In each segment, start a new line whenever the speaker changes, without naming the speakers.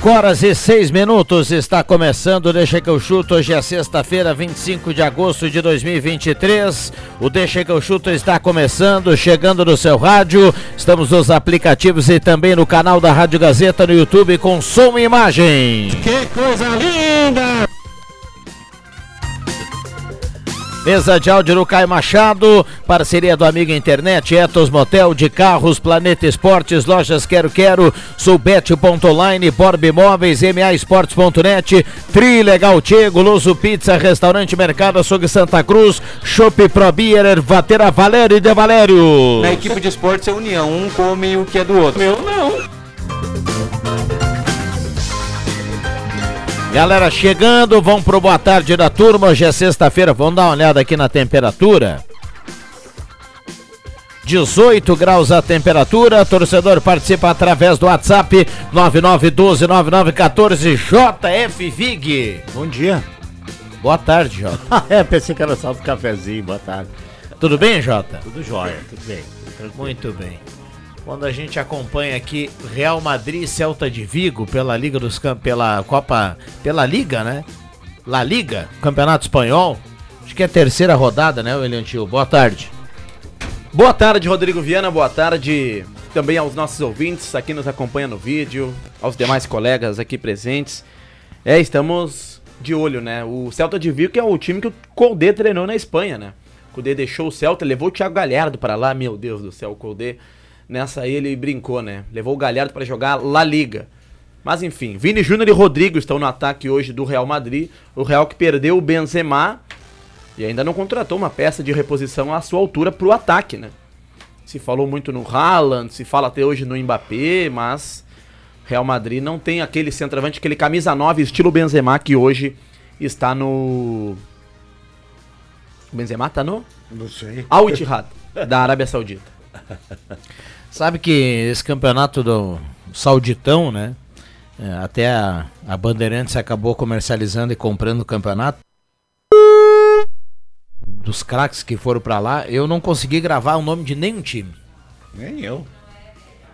5 horas e 6 minutos está começando. Deixa que eu chuto. Hoje é sexta-feira, 25 de agosto de 2023. O Deixa que eu chuto está começando, chegando no seu rádio. Estamos nos aplicativos e também no canal da Rádio Gazeta no YouTube com som e imagem.
Que coisa linda!
Mesa de áudio no Caio Machado, parceria do Amigo Internet, Etos Motel de Carros, Planeta Esportes, Lojas Quero Quero, Subete.online, Borb Imóveis, MA Esportes.net, Tri Legal Tchê, Goloso Pizza, Restaurante Mercado Açougue Santa Cruz, Shop Pro Beer, Ervatera Valério e De Valério.
Na equipe de esportes é união, um come o que é do outro.
Meu não.
Galera chegando, vamos pro boa tarde da turma. Hoje é sexta-feira, vamos dar uma olhada aqui na temperatura. 18 graus a temperatura. Torcedor participa através do WhatsApp 99129914 JF Vig.
Bom dia.
Boa tarde, Jota.
é, pensei que era só do cafezinho. Boa tarde.
Tudo bem, Jota?
Tudo jóia, tudo bem.
Muito bem. Quando a gente acompanha aqui Real Madrid e Celta de Vigo pela Liga dos Campos, pela Copa, pela Liga, né? La Liga, Campeonato Espanhol. Acho que é a terceira rodada, né, William Tio? Boa tarde.
Boa tarde, Rodrigo Viana. Boa tarde também aos nossos ouvintes aqui nos acompanha no vídeo, aos demais colegas aqui presentes. É, estamos de olho, né? O Celta de Vigo que é o time que o Colde treinou na Espanha, né? O Colde deixou o Celta, levou o Thiago Galhardo para lá, meu Deus do céu, o Colde Nessa aí ele brincou, né? Levou o Galhardo para jogar La Liga. Mas enfim, Vini Júnior e Rodrigo estão no ataque hoje do Real Madrid. O Real que perdeu o Benzema e ainda não contratou uma peça de reposição à sua altura para o ataque, né? Se falou muito no Haaland, se fala até hoje no Mbappé, mas Real Madrid não tem aquele centroavante, aquele camisa 9 estilo Benzema que hoje está no o Benzema tá no?
Não sei.
Al Ittihad da Arábia Saudita.
Sabe que esse campeonato do Sauditão, né? É, até a, a Bandeirantes acabou comercializando e comprando o campeonato. Dos craques que foram para lá, eu não consegui gravar o nome de nenhum time.
Nem eu.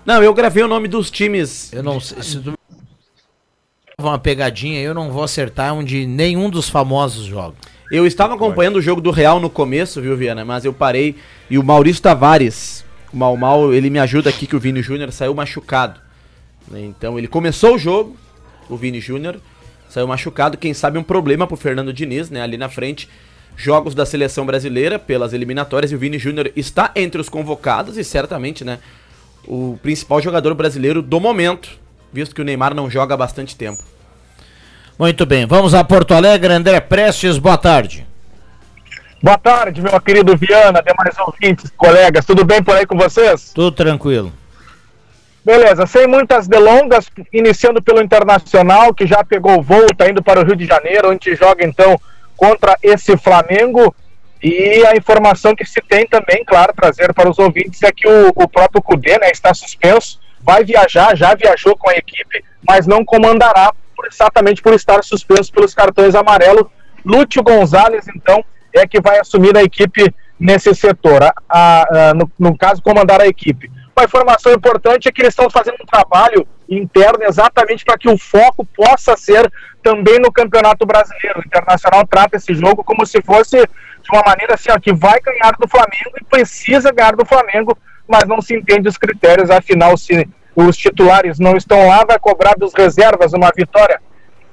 Não, eu gravei o nome dos times.
Eu não sei. Se tu uma pegadinha, eu não vou acertar onde nenhum dos famosos joga.
Eu estava acompanhando o jogo do Real no começo, viu, Viana? Mas eu parei e o Maurício Tavares, Mal Mal, ele me ajuda aqui que o Vini Júnior saiu machucado. Né? Então ele começou o jogo, o Vini Júnior saiu machucado, quem sabe um problema pro Fernando Diniz, né? Ali na frente, jogos da seleção brasileira pelas eliminatórias e o Vini Júnior está entre os convocados e certamente, né, o principal jogador brasileiro do momento, visto que o Neymar não joga há bastante tempo.
Muito bem, vamos a Porto Alegre, André Prestes, boa tarde.
Boa tarde, meu querido Viana, demais ouvintes, colegas, tudo bem por aí com vocês?
Tudo tranquilo.
Beleza, sem muitas delongas, iniciando pelo Internacional, que já pegou o voo, tá indo para o Rio de Janeiro, onde joga então contra esse Flamengo. E a informação que se tem também, claro, trazer para os ouvintes é que o, o próprio Cudê né, está suspenso, vai viajar, já viajou com a equipe, mas não comandará por, exatamente por estar suspenso pelos cartões amarelos. Lúcio Gonzalez, então, é que vai assumir a equipe nesse setor, a, a, no, no caso, comandar a equipe. Uma informação importante é que eles estão fazendo um trabalho interno exatamente para que o foco possa ser também no Campeonato Brasileiro. O Internacional trata esse jogo como se fosse de uma maneira assim, ó, que vai ganhar do Flamengo e precisa ganhar do Flamengo, mas não se entende os critérios, afinal, se os titulares não estão lá, vai cobrar dos reservas uma vitória.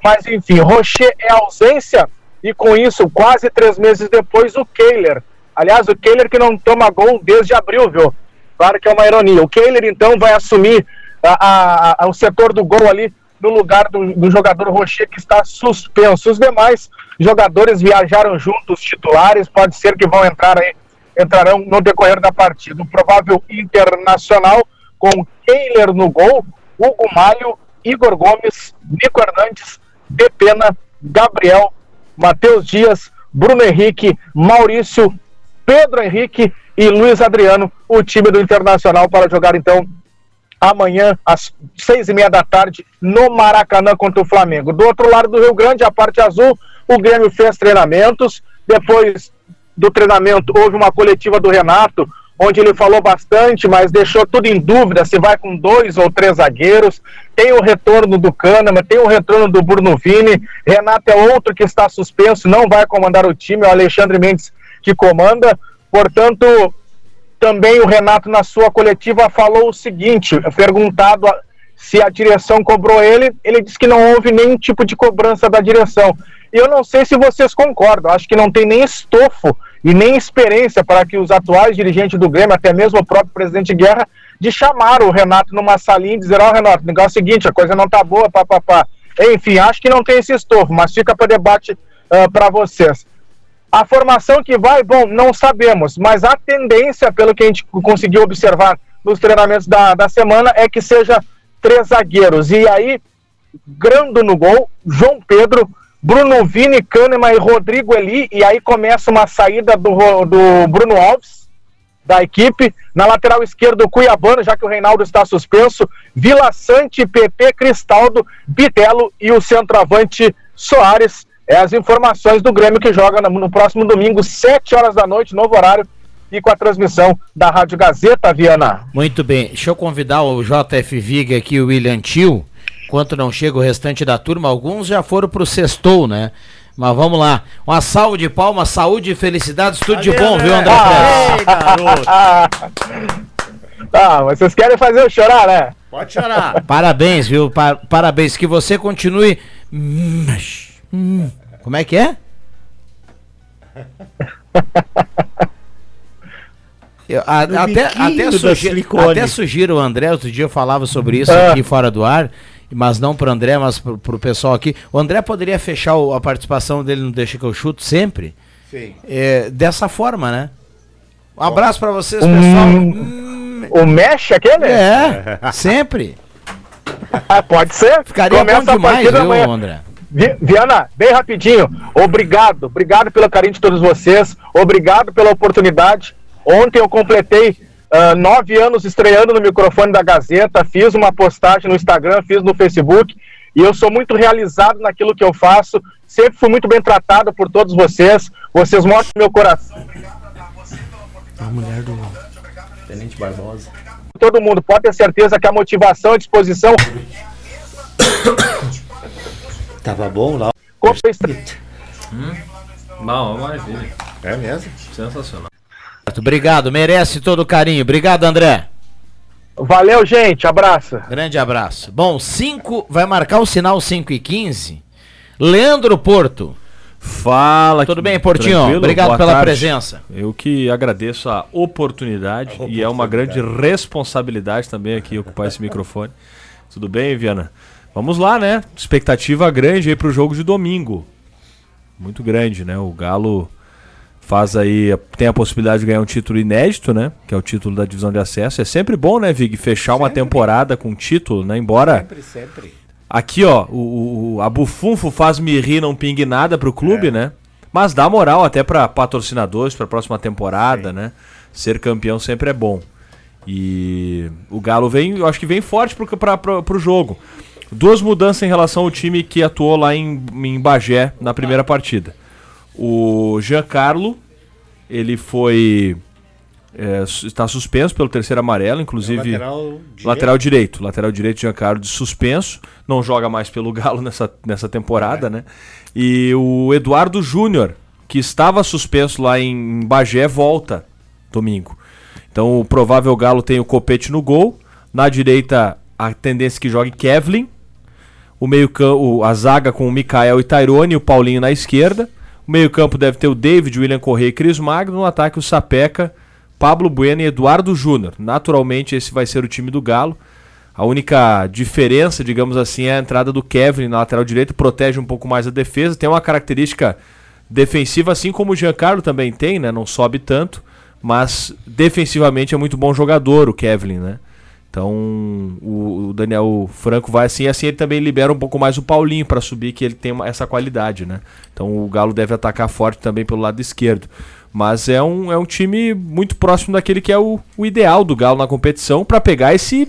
Mas enfim, Rocher é ausência, e com isso, quase três meses depois, o Kehler. Aliás, o Kehler que não toma gol desde abril, viu? Claro que é uma ironia. O Kehler, então, vai assumir a, a, a, o setor do gol ali no lugar do, do jogador Rocher, que está suspenso. Os demais jogadores viajaram juntos, titulares, pode ser que vão entrar aí, entrarão no decorrer da partida. O provável internacional com Kehler no gol, Hugo Malho, Igor Gomes, Nico Hernandes, Depena, Gabriel, Matheus Dias, Bruno Henrique, Maurício, Pedro Henrique e Luiz Adriano, o time do Internacional para jogar então amanhã às seis e meia da tarde no Maracanã contra o Flamengo. Do outro lado do Rio Grande, a parte azul, o Grêmio fez treinamentos. Depois do treinamento, houve uma coletiva do Renato, onde ele falou bastante, mas deixou tudo em dúvida se vai com dois ou três zagueiros. Tem o retorno do Kahneman, tem o retorno do Bruno Vini. Renato é outro que está suspenso, não vai comandar o time, é o Alexandre Mendes que comanda. Portanto, também o Renato, na sua coletiva, falou o seguinte: perguntado se a direção cobrou ele, ele disse que não houve nenhum tipo de cobrança da direção. E eu não sei se vocês concordam, acho que não tem nem estofo e nem experiência para que os atuais dirigentes do Grêmio, até mesmo o próprio presidente Guerra, de chamar o Renato numa salinha e dizer: Ó, oh, Renato, negócio é o seguinte, a coisa não tá boa, papapá. Enfim, acho que não tem esse estofo, mas fica para debate uh, para vocês. A formação que vai, bom, não sabemos, mas a tendência, pelo que a gente conseguiu observar nos treinamentos da, da semana, é que seja três zagueiros. E aí, Grando no gol, João Pedro, Bruno Vini, Kahneman e Rodrigo Eli. E aí começa uma saída do, do Bruno Alves, da equipe. Na lateral esquerda, o Cuiabano, já que o Reinaldo está suspenso. Vila Sante, PP, Cristaldo, Bitelo e o centroavante Soares é as informações do Grêmio que joga no próximo domingo, 7 horas da noite, novo horário, e com a transmissão da Rádio Gazeta, Viana.
Muito bem, deixa eu convidar o JF Viga aqui, o William Tio, enquanto não chega o restante da turma, alguns já foram pro sextou, né? Mas vamos lá. Uma salva de palmas, saúde e felicidade, tudo de bom, viu, André
ah, ah, mas vocês querem fazer eu chorar, né?
Pode chorar. Parabéns, viu? Pa parabéns. Que você continue. Hum, como é que é? Eu, a, até, até, sugiro, até sugiro o André, outro dia eu falava sobre isso ah. aqui fora do ar, mas não para o André, mas para o pessoal aqui. O André poderia fechar o, a participação dele no Deixa que eu chuto sempre? Sim. É, dessa forma, né? Um abraço para vocês,
pessoal. Hum, o mexe aquele?
É, sempre.
Ah, pode ser.
Ficaria Começa bom demais, viu, amanhã. André?
Viana, bem rapidinho, obrigado, obrigado pelo carinho de todos vocês, obrigado pela oportunidade. Ontem eu completei uh, nove anos estreando no microfone da Gazeta, fiz uma postagem no Instagram, fiz no Facebook, e eu sou muito realizado naquilo que eu faço, sempre fui muito bem tratado por todos vocês, vocês mostram meu coração.
A mulher do Tenente Barbosa.
Todo mundo pode ter certeza que a motivação, a disposição
Tava bom lá.
Como
hum? Bom, maravilha.
É mesmo?
Sensacional.
Obrigado, merece todo o carinho. Obrigado, André.
Valeu, gente. Abraço.
Grande abraço. Bom, 5, vai marcar o sinal 5 e 15. Leandro Porto.
Fala.
Tudo bem, Portinho? Tranquilo? Obrigado Boa pela tarde. presença.
Eu que agradeço a oportunidade, a oportunidade, e é uma grande responsabilidade também aqui ocupar esse microfone. Tudo bem, Viana? Vamos lá, né? Expectativa grande aí pro jogo de domingo. Muito grande, né? O Galo faz aí, tem a possibilidade de ganhar um título inédito, né? Que é o título da divisão de acesso. É sempre bom, né, Vig, fechar sempre. uma temporada com título, né? Embora. Sempre, sempre. Aqui, ó, o, o, a Bufunfo faz me rir, não pingue nada pro clube, é. né? Mas dá moral até para patrocinadores para a próxima temporada, Sim. né? Ser campeão sempre é bom. E o Galo vem, eu acho que vem forte pro, pra, pra, pro jogo. Duas mudanças em relação ao time que atuou lá em, em Bagé na primeira partida. O Giancarlo, ele foi. É, está suspenso pelo terceiro amarelo, inclusive. É lateral, direito. lateral direito. Lateral direito, Giancarlo de suspenso. Não joga mais pelo Galo nessa, nessa temporada, é. né? E o Eduardo Júnior, que estava suspenso lá em Bagé, volta domingo. Então o provável Galo tem o Copete no gol. Na direita, a tendência é que jogue Kevlin o meio a zaga com o Mikael e Tairone o Paulinho na esquerda. O meio-campo deve ter o David, William Correia e Cris Magno. No ataque, o Sapeca, Pablo Bueno e Eduardo Júnior. Naturalmente, esse vai ser o time do Galo. A única diferença, digamos assim, é a entrada do Kevin na lateral direita, protege um pouco mais a defesa, tem uma característica defensiva, assim como o Giancarlo também tem, né? Não sobe tanto, mas defensivamente é muito bom jogador o Kevin, né? Então o, o Daniel Franco vai assim, assim ele também libera um pouco mais o Paulinho para subir, que ele tem uma- essa qualidade, né? Então o Galo deve atacar forte também pelo lado esquerdo. Mas é um, é um time muito próximo daquele que é o, o ideal do Galo na competição para pegar esse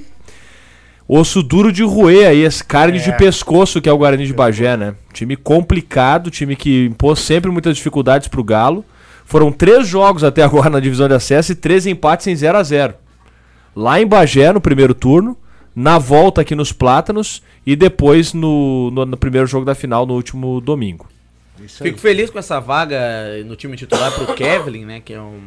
osso duro de roer aí, esse carne de pescoço que é o Guarani de Bagé, né? Time complicado, time que impôs sempre muitas dificuldades pro Galo. Foram três jogos até agora na divisão de acesso e três empates em 0 a 0 Lá em Bagé, no primeiro turno, na volta aqui nos Plátanos e depois no, no, no primeiro jogo da final, no último domingo.
Fico feliz com essa vaga no time titular pro Kevlin, né? Que é um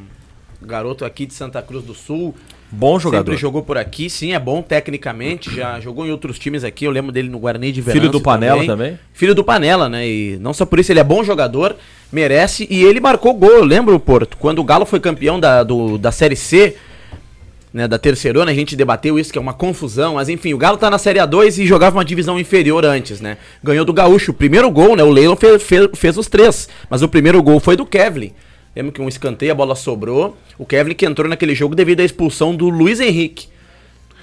garoto aqui de Santa Cruz do Sul.
Bom jogador.
Sempre jogou por aqui, sim, é bom tecnicamente. Já jogou em outros times aqui. Eu lembro dele no Guarani de Venâncio
Filho do Panela também.
Filho do Panela, né? E não só por isso, ele é bom jogador, merece. E ele marcou gol. Eu lembro, Porto, quando o Galo foi campeão da, do- da Série C, né, da terceirona, a gente debateu isso, que é uma confusão. Mas enfim, o Galo tá na Série A2 e jogava uma divisão inferior antes, né? Ganhou do Gaúcho. O primeiro gol, né? O Leilon fe- fe- fez os três. Mas o primeiro gol foi do Kevlin. Lembra que um escanteio, a bola sobrou. O Kevlin que entrou naquele jogo devido à expulsão do Luiz Henrique.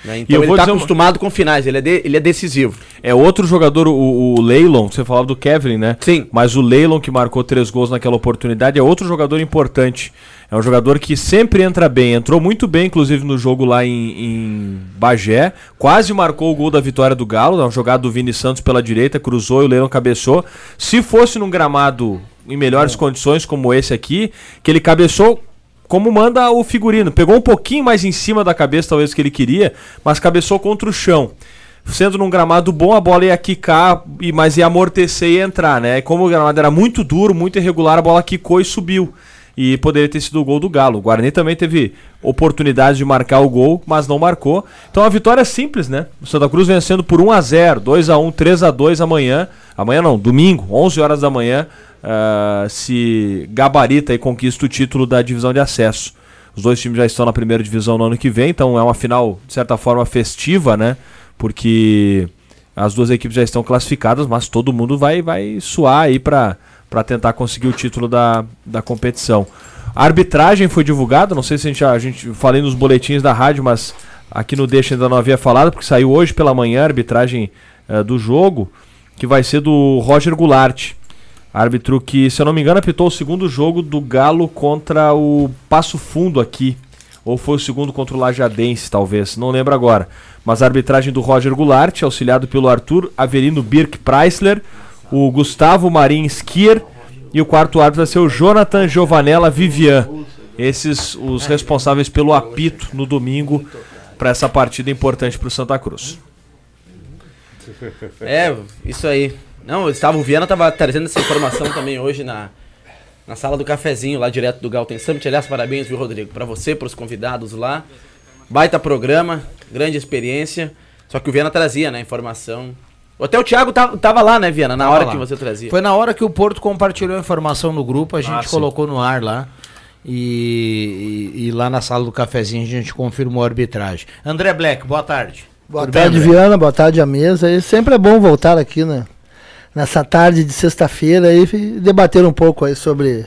né? Então
eu
ele tá
uma-
acostumado com finais, ele é, de- ele é decisivo.
É outro jogador, o, o Leilon, você falava do Kevin, né?
Sim.
Mas o Leilon, que marcou três gols naquela oportunidade, é outro jogador importante. É um jogador que sempre entra bem. Entrou muito bem, inclusive, no jogo lá em, em Bagé. Quase marcou o gol da vitória do Galo. É um jogado do Vini Santos pela direita, cruzou e o Leilon cabeçou. Se fosse num gramado em melhores condições, como esse aqui, que ele cabeçou como manda o figurino. Pegou um pouquinho mais em cima da cabeça, talvez, que ele queria, mas cabeçou contra o chão. Sendo num gramado bom, a bola ia quicar, e- mas ia amortecer e entrar, né? E como o gramado era muito duro, muito irregular, a bola quicou e subiu. E poderia ter sido o gol do Galo. O Guarani também teve oportunidade de marcar o gol, mas não marcou. Então a vitória é simples, né? O Santa Cruz vencendo por 1 a 0 2 a 1 3 a 2 amanhã. Amanhã não, domingo, 11 horas da manhã, ah, se gabarita e conquista o título da divisão de acesso. Os dois times já estão na primeira divisão no ano que vem, então é uma final, de certa forma, festiva, né? Porque as duas equipes já estão classificadas, mas todo mundo vai, vai suar aí para tentar conseguir o título da, da competição. A arbitragem foi divulgada, não sei se a gente, a gente falei nos boletins da rádio, mas aqui no Deixa ainda não havia falado, porque saiu hoje pela manhã a arbitragem eh, do jogo, que vai ser do Roger Goulart. Árbitro que, se eu não me engano, apitou o segundo jogo do Galo contra o Passo Fundo aqui. Ou foi o segundo contra o Lajadense, talvez. Não lembro agora. Mas a arbitragem do Roger Goulart, auxiliado pelo Arthur Averino Birk Preisler, o Gustavo Marim Skier e o quarto árbitro vai ser o Jonathan Giovanella Vivian. Esses os responsáveis pelo apito no domingo para essa partida importante para o Santa Cruz.
É, isso aí. Não, o Gustavo Viana tava trazendo essa informação também hoje na, na sala do cafezinho, lá direto do Galten Summit. Aliás, parabéns, viu, Rodrigo? Pra você, pros convidados lá. Baita programa, grande experiência. Só que o Viana trazia, né, informação. Até o Thiago tava, tava lá, né, Viana, na
Tava
hora
lá.
que você trazia.
Foi na hora que o Porto compartilhou a informação no grupo, a gente
Ah, sim.
colocou no ar lá. E, e- e lá na sala do cafezinho a gente confirmou a arbitragem. André Black, boa tarde.
Boa
Tudo bem,
tarde,
André?
Viana. Boa tarde, à mesa. E sempre é bom voltar aqui, né? Nessa tarde de sexta-feira e debater um pouco aí sobre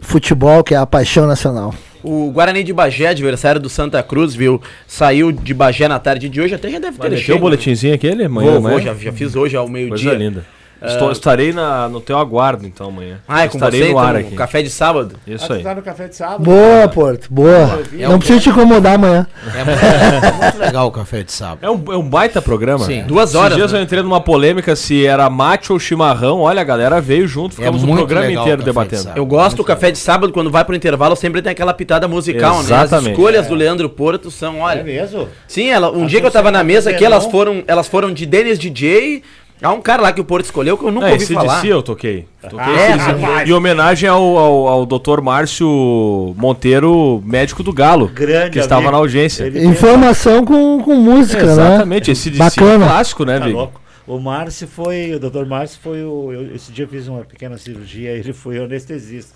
futebol, que é a paixão nacional.
O Guarani de Bagé, adversário do Santa Cruz, viu? Saiu de Bagé na tarde de hoje, até já deve ter
meter o
né?
boletimzinho aquele amanhã?
Vou, vou,
amanhã?
já, já fiz hoje ao
Coisa
meio-dia.
linda. Estou- estarei na, no teu aguardo, então, amanhã.
Ah, é com
estarei
você,
no ar
então,
aqui.
café de sábado.
Isso aí.
Tá no café de sábado.
Boa, Porto. Boa.
É
Não
um-
precisa te incomodar amanhã.
É muito, é muito legal o café de sábado.
É um, é um baita programa.
Sim.
Duas
Esses
horas,
dias
né?
eu entrei numa polêmica se era mate ou chimarrão. Olha, a galera veio junto, ficamos o
muito
programa inteiro
o
debatendo.
Eu gosto do café de sábado, quando vai pro intervalo, sempre tem aquela pitada musical, né? As
Exatamente.
escolhas do Leandro Porto são,
É
olha.
mesmo?
Sim, ela, um
Ah,
dia que eu tava na mesa aqui, elas foram, elas foram de Dennis DJ. Há um cara lá que o Porto escolheu que eu nunca
É,
ouvi
esse
falar.
eu toquei. Toquei
É,
AC/DC.
rapaz.
Em homenagem ao, ao, ao Dr. Márcio Monteiro, médico do Galo,
Grande
que estava
amigo.
na audiência.
Ele-
Informação com, com música, né?
Exatamente, esse DC é
Bacana.
clássico, né,
Tá
Vig?
O Márcio foi, o doutor Márcio foi o. Eu, esse dia eu fiz uma pequena cirurgia, ele foi anestesista.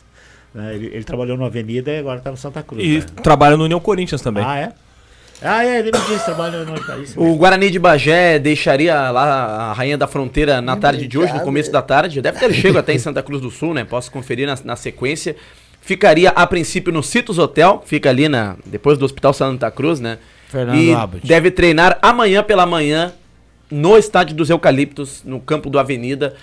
né? Ele, ele trabalhou na Avenida e agora está no Santa Cruz.
E
né?
trabalha no União Corinthians também.
Ah, é? Ah, é, ele me disse, trabalha no isso
O. Guarani de Bagé deixaria lá a Rainha da Fronteira na tarde de hoje, no começo da tarde. Deve ter chego até em Santa Cruz do Sul, né? Posso conferir na, na sequência. Ficaria a princípio no Citos Hotel, fica ali na, depois do Hospital Santa Cruz, né?
Fernando
e
Abbott.
deve treinar amanhã pela manhã no estádio dos Eucaliptos, no campo do Avenida.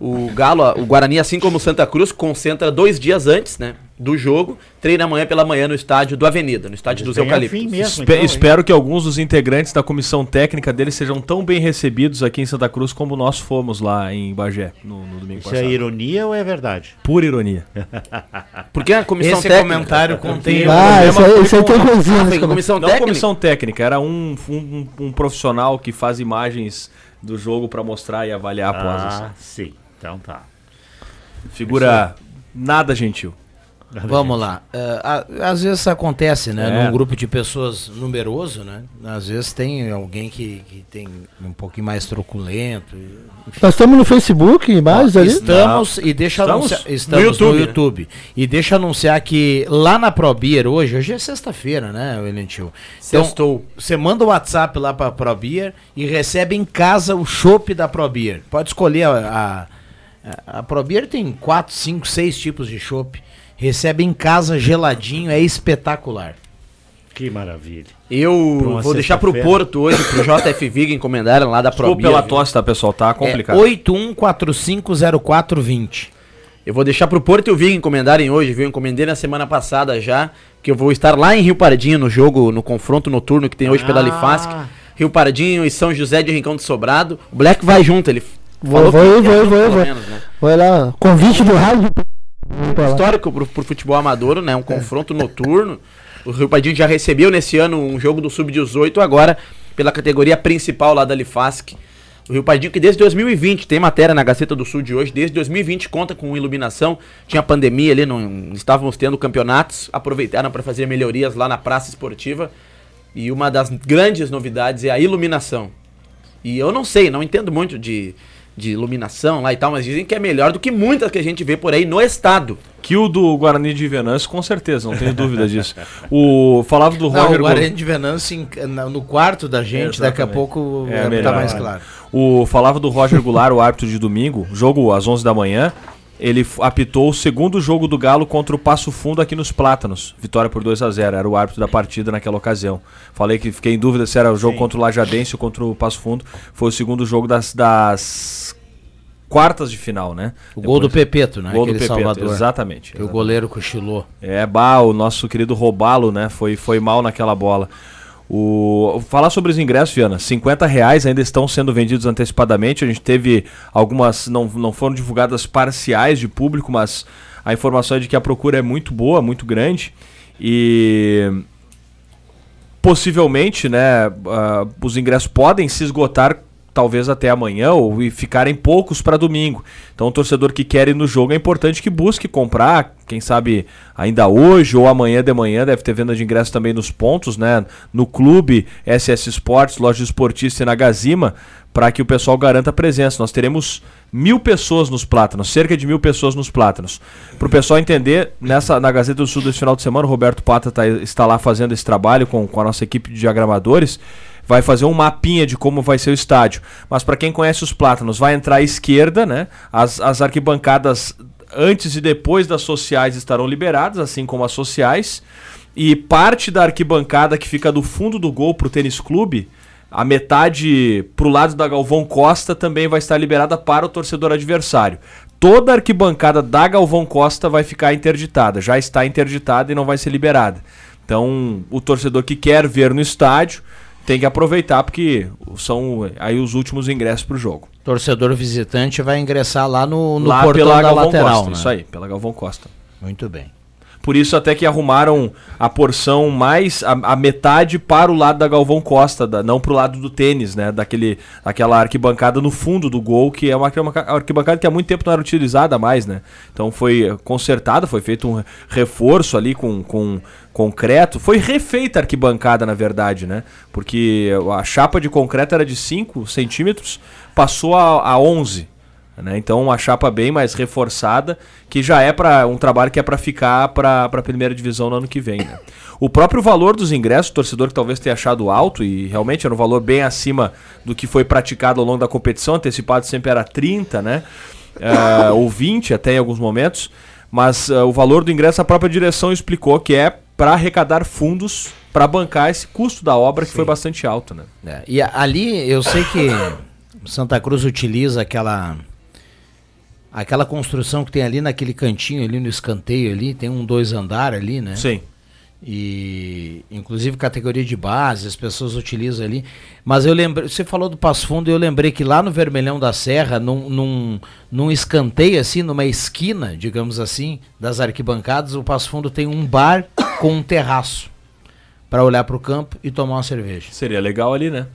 O Galo, o Guarani, assim como o Santa Cruz, concentra dois dias antes, né, do jogo, treina amanhã pela manhã no estádio do Avenida, no estádio dos
Vem
Eucaliptos.
mesmo,
Espe-
então, hein?
espero que alguns dos integrantes da comissão técnica dele sejam tão bem recebidos aqui em Santa Cruz como nós fomos lá em Bagé no, no domingo
Isso é
passado.
ironia ou é verdade?
Pura ironia.
Porque a comissão
Esse
técnica...
comentário contém.
Ah,
problema
isso aí, isso aí tem coisinha
Ah, comissão
Não
técnica?
comissão técnica, era um, um, um profissional que faz imagens do jogo pra mostrar e avaliar após. assim.
Ah, sim. Então tá.
Figura nada gentil.
Vamos lá. A- às vezes acontece, né?
É.
Num grupo de pessoas numeroso, né? Às vezes tem alguém que, que tem um pouquinho mais truculento. e-
Nós estamos no Facebook, imagens
Ó,
ali.
Estamos e deixa
Estamos
anunciar. Estamos no
YouTube,
YouTube.
né?
E deixa anunciar que lá na ProBeer hoje, hoje é sexta-feira, né, Elentil? Então,
Sextou.
você manda o WhatsApp lá pra ProBeer e recebe em casa o chopp da ProBeer. Pode escolher a. A, a ProBeer tem 4, 5, 6 tipos de chopp. Recebe em casa geladinho, é espetacular.
Que maravilha.
Eu vou deixar pro. Porto hoje, pro JF Vig encomendarem lá da
Desculpa
Probia.
pela tosse, tá, pessoal? Tá complicado.
É 81450420.
Eu vou deixar pro Porto e o Vig encomendarem hoje, viu? Encomendei na semana passada já, que eu vou estar lá em Rio Pardinho no jogo, no confronto noturno que tem hoje pela
Ah.
Lifasc. Rio Pardinho e São José de Rincão do Sobrado. O Black vai junto, ele
Vou, vou,
que
vou, vou, vou,
pelo
vou.
menos, né?
Vai lá, convite do rádio.
Histórico pro, pro futebol amador, né? Um confronto noturno. O Rio Pardinho já recebeu nesse ano um jogo do Sub-18, agora pela categoria principal lá da Lifasc. O Rio Pardinho que desde 2020, tem matéria na Gazeta do Sul de hoje, desde 2020 conta com iluminação, tinha pandemia ali, não estávamos tendo campeonatos, aproveitaram para fazer melhorias lá na praça esportiva. E uma das grandes novidades é a iluminação. E eu não sei, não entendo muito de, de iluminação lá e tal, mas dizem que é melhor do que muitas que a gente vê por aí no estado.
Que o do Guarani de Venâncio, com certeza, não tenho dúvida disso. O falava do
Não,
Roger
o
Gol-
Guarani de Venâncio no quarto da gente, daqui a
Exatamente.
pouco
É
vai
melhor,
tá mais claro.
O falava do Roger Goulart, o árbitro de domingo, jogo às 11 da manhã. Ele apitou o segundo jogo do Galo contra o Passo Fundo aqui nos Plátanos. Vitória por 2 a 0 Era o árbitro da partida naquela ocasião. Falei que fiquei em dúvida se era o jogo contra o Lajadense ou contra o Passo Fundo. Foi o segundo jogo das, das quartas de final, né?
O gol do
Depois-
Pepeto, né?
Gol do
Aquele
Pepeto,
Salvador.
exatamente.
Que o goleiro cochilou.
É, bah, o nosso querido Robalo, né? Foi, foi mal naquela bola. O, falar sobre os ingressos, Viana, 50 reais ainda estão sendo vendidos antecipadamente. A gente teve algumas, não, não foram divulgadas parciais de público, mas a informação é de que a procura é muito boa, muito grande. E possivelmente, né, ah, os ingressos podem se esgotar talvez até amanhã ou e ficarem poucos para domingo. Então, o torcedor que quer ir no jogo é importante que busque comprar, quem sabe ainda hoje ou amanhã de manhã deve ter venda de ingressos também nos pontos, né, no clube SS Sports, loja esportista e na Gazima, para que o pessoal garanta presença. Nós teremos mil pessoas nos plátanos, cerca de mil pessoas nos plátanos. Para o pessoal entender, nessa, na Gazeta do Sul desse final de semana, o Roberto Pata tá- está lá fazendo esse trabalho com, com a nossa equipe de diagramadores. Vai fazer um mapinha de como vai ser o estádio. Mas para quem conhece os plátanos, vai entrar à esquerda, né? As, as arquibancadas antes e depois das sociais estarão liberadas, assim como as sociais. E parte da arquibancada que fica do fundo do gol pro tênis clube, a metade pro lado da Galvão Costa também vai estar liberada para o torcedor adversário. Toda a arquibancada da Galvão Costa vai ficar interditada, já está interditada e não vai ser liberada. Então, o torcedor que quer ver no estádio tem que aproveitar porque são aí os últimos ingressos pro jogo.
Torcedor visitante vai ingressar lá no, no
Lá
portão
pela
da
Galvão
lateral,
Costa,
né?
isso aí, pela Galvão Costa.
Muito bem.
Por isso até que arrumaram a porção mais a, a metade para o lado da Galvão Costa, da, não para o lado do tênis, né? Daquele, daquela arquibancada no fundo do gol, que é uma, uma arquibancada que há muito tempo não era utilizada mais, né? Então foi consertada, foi feito um reforço ali com, com concreto. Foi refeita a arquibancada, na verdade, né? Porque a chapa de concreto era de 5 centímetros, passou a, a 11 né? Então uma chapa bem mais reforçada, que já é para um trabalho que é para ficar para a primeira divisão no ano que vem. Né? O próprio valor dos ingressos, o torcedor que talvez tenha achado alto, e realmente era um valor bem acima do que foi praticado ao longo da competição, antecipado sempre era 30, né? Uh, ou 20 até em alguns momentos, mas uh, o valor do ingresso a própria direção explicou que é para arrecadar fundos para bancar esse custo da obra que Sim. foi bastante alto, né?
É, e ali eu sei que Santa Cruz utiliza aquela Aquela construção que tem ali naquele cantinho ali no escanteio ali, tem um dois andar ali, né?
Sim.
E inclusive categoria de base, as pessoas utilizam ali. Mas eu lembrei, você falou do Passo Fundo, eu lembrei que lá no Vermelhão da Serra, num, num, num escanteio assim, numa esquina, digamos assim, das arquibancadas, o Passo Fundo tem um bar com um terraço para olhar para o campo e tomar uma cerveja.
Seria legal ali, né?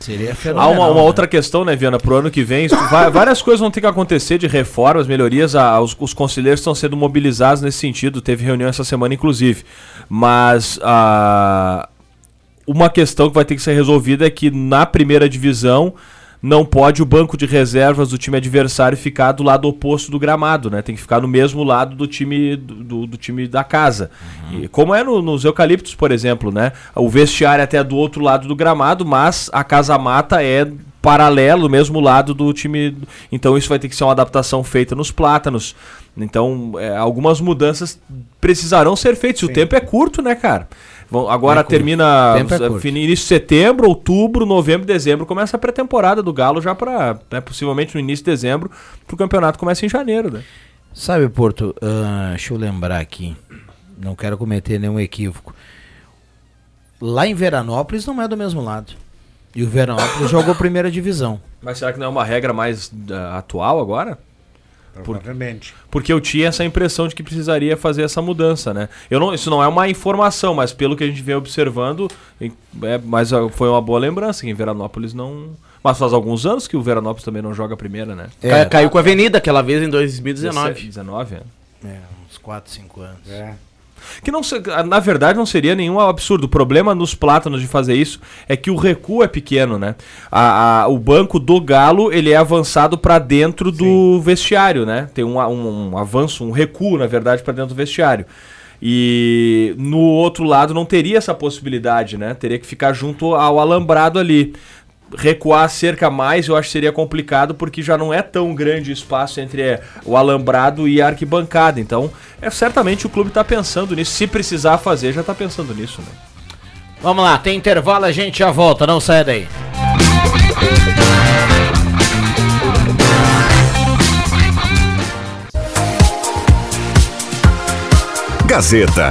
Seria
fenomenal. Há uma, uma né? outra questão, né, Viana, pro ano que vem. Vai, várias coisas vão ter que acontecer de reformas, melhorias. A, os, os, conselheiros estão sendo mobilizados nesse sentido. Teve reunião essa semana, inclusive. Mas a, uma questão que vai ter que ser resolvida é que na primeira divisão não pode o banco de reservas do time adversário ficar do lado oposto do gramado, né? Tem que ficar no mesmo lado do time do, do time da casa. Uhum. E, como é no, nos eucaliptos, por exemplo, né? O vestiário é até do outro lado do gramado, mas a casa mata é paralelo, mesmo lado do time. Então isso vai ter que ser uma adaptação feita nos plátanos. Então, é, algumas mudanças precisarão ser feitas. Sim. O tempo é curto, né, cara? Agora é termina é início de setembro, outubro, novembro, dezembro. Começa a pré-temporada do Galo já para, né, possivelmente no início de dezembro, para o campeonato começa em janeiro, né?
Sabe, Porto, uh, deixa eu lembrar aqui. Não quero cometer nenhum equívoco. Lá em Veranópolis não é do mesmo lado. E o Veranópolis jogou primeira divisão.
Mas será que não é uma regra mais uh, atual agora?
Provavelmente.
Por, porque eu tinha essa impressão de que precisaria fazer essa mudança, né? Eu não, isso não é uma informação, mas pelo que a gente vem observando, é, mas foi uma boa lembrança que em Veranópolis não. Mas faz alguns anos que o Veranópolis também não joga a primeira, né?
É, caiu com a Avenida aquela vez em 2019.
19, é.
É, uns 4, 5 anos.
É. Que não, na verdade não seria nenhum absurdo. O problema nos plátanos de fazer isso é que o recuo é pequeno, né? A, a o banco do Galo ele é avançado para dentro do Sim. vestiário, né? Tem um, um, um avanço, um recuo, na verdade, para dentro do vestiário. E no outro lado não teria essa possibilidade, né? Teria que ficar junto ao alambrado ali recuar cerca mais, eu acho que seria complicado porque já não é tão grande o espaço entre é, o alambrado e a arquibancada. Então, é certamente o clube está pensando nisso. Se precisar fazer, já está pensando nisso, né?
Vamos lá, tem intervalo, a gente já volta, não sai daí.
Gazeta,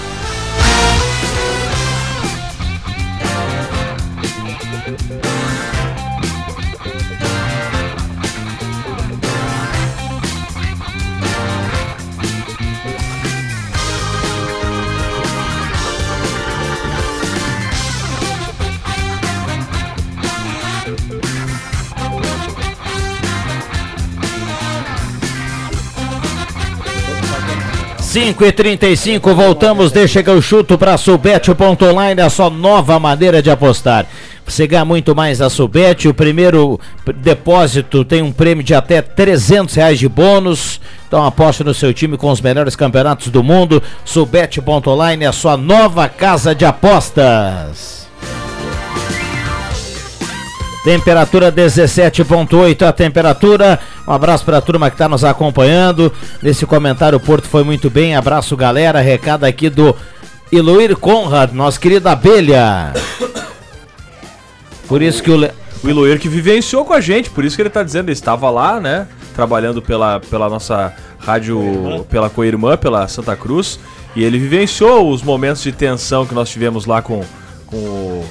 5 e 35 voltamos, deixa que eu chuto para Subete.online, a sua nova maneira de apostar. Você ganha muito mais a Subete, o primeiro depósito tem um prêmio de até 300 reais de bônus. Então aposte no seu time com os melhores campeonatos do mundo. Subete.online, a sua nova casa de apostas. Temperatura 17.8 a temperatura. Um abraço para a turma que está nos acompanhando. Nesse comentário, o Porto foi muito bem. Abraço, galera. Recado aqui do Iluir Conrad, nosso querido Abelha. Por isso que o. Le...
O Iluir que vivenciou com a gente, por isso que ele está dizendo, ele estava lá, né? Trabalhando pela, pela nossa rádio, pela Coirmã, pela Santa Cruz. E ele vivenciou os momentos de tensão que nós tivemos lá com, com o